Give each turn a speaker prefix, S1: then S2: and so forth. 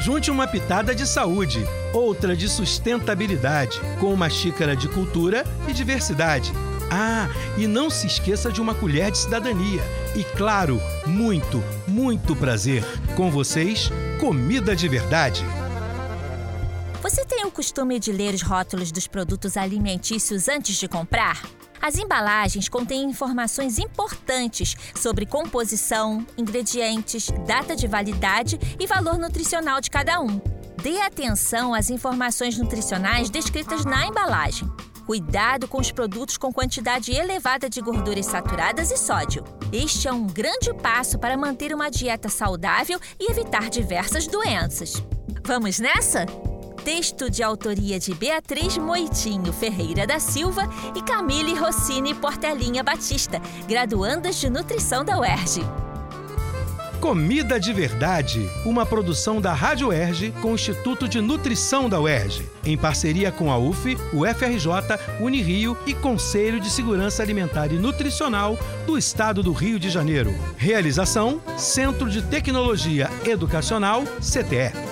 S1: Junte uma pitada de saúde, outra de sustentabilidade, com uma xícara de cultura e diversidade. Ah, e não se esqueça de uma colher de cidadania. E claro, muito, muito prazer. Com vocês, comida de verdade.
S2: Você tem o costume de ler os rótulos dos produtos alimentícios antes de comprar? As embalagens contêm informações importantes sobre composição, ingredientes, data de validade e valor nutricional de cada um. Dê atenção às informações nutricionais descritas na embalagem. Cuidado com os produtos com quantidade elevada de gorduras saturadas e sódio. Este é um grande passo para manter uma dieta saudável e evitar diversas doenças. Vamos nessa? Texto de autoria de Beatriz Moitinho Ferreira da Silva e Camille Rossini Portelinha Batista, graduandas de nutrição da UERJ.
S1: Comida de Verdade, uma produção da Rádio UERJ com o Instituto de Nutrição da UERJ, em parceria com a UF, o FRJ, Unirio e Conselho de Segurança Alimentar e Nutricional do Estado do Rio de Janeiro. Realização: Centro de Tecnologia Educacional, CTE.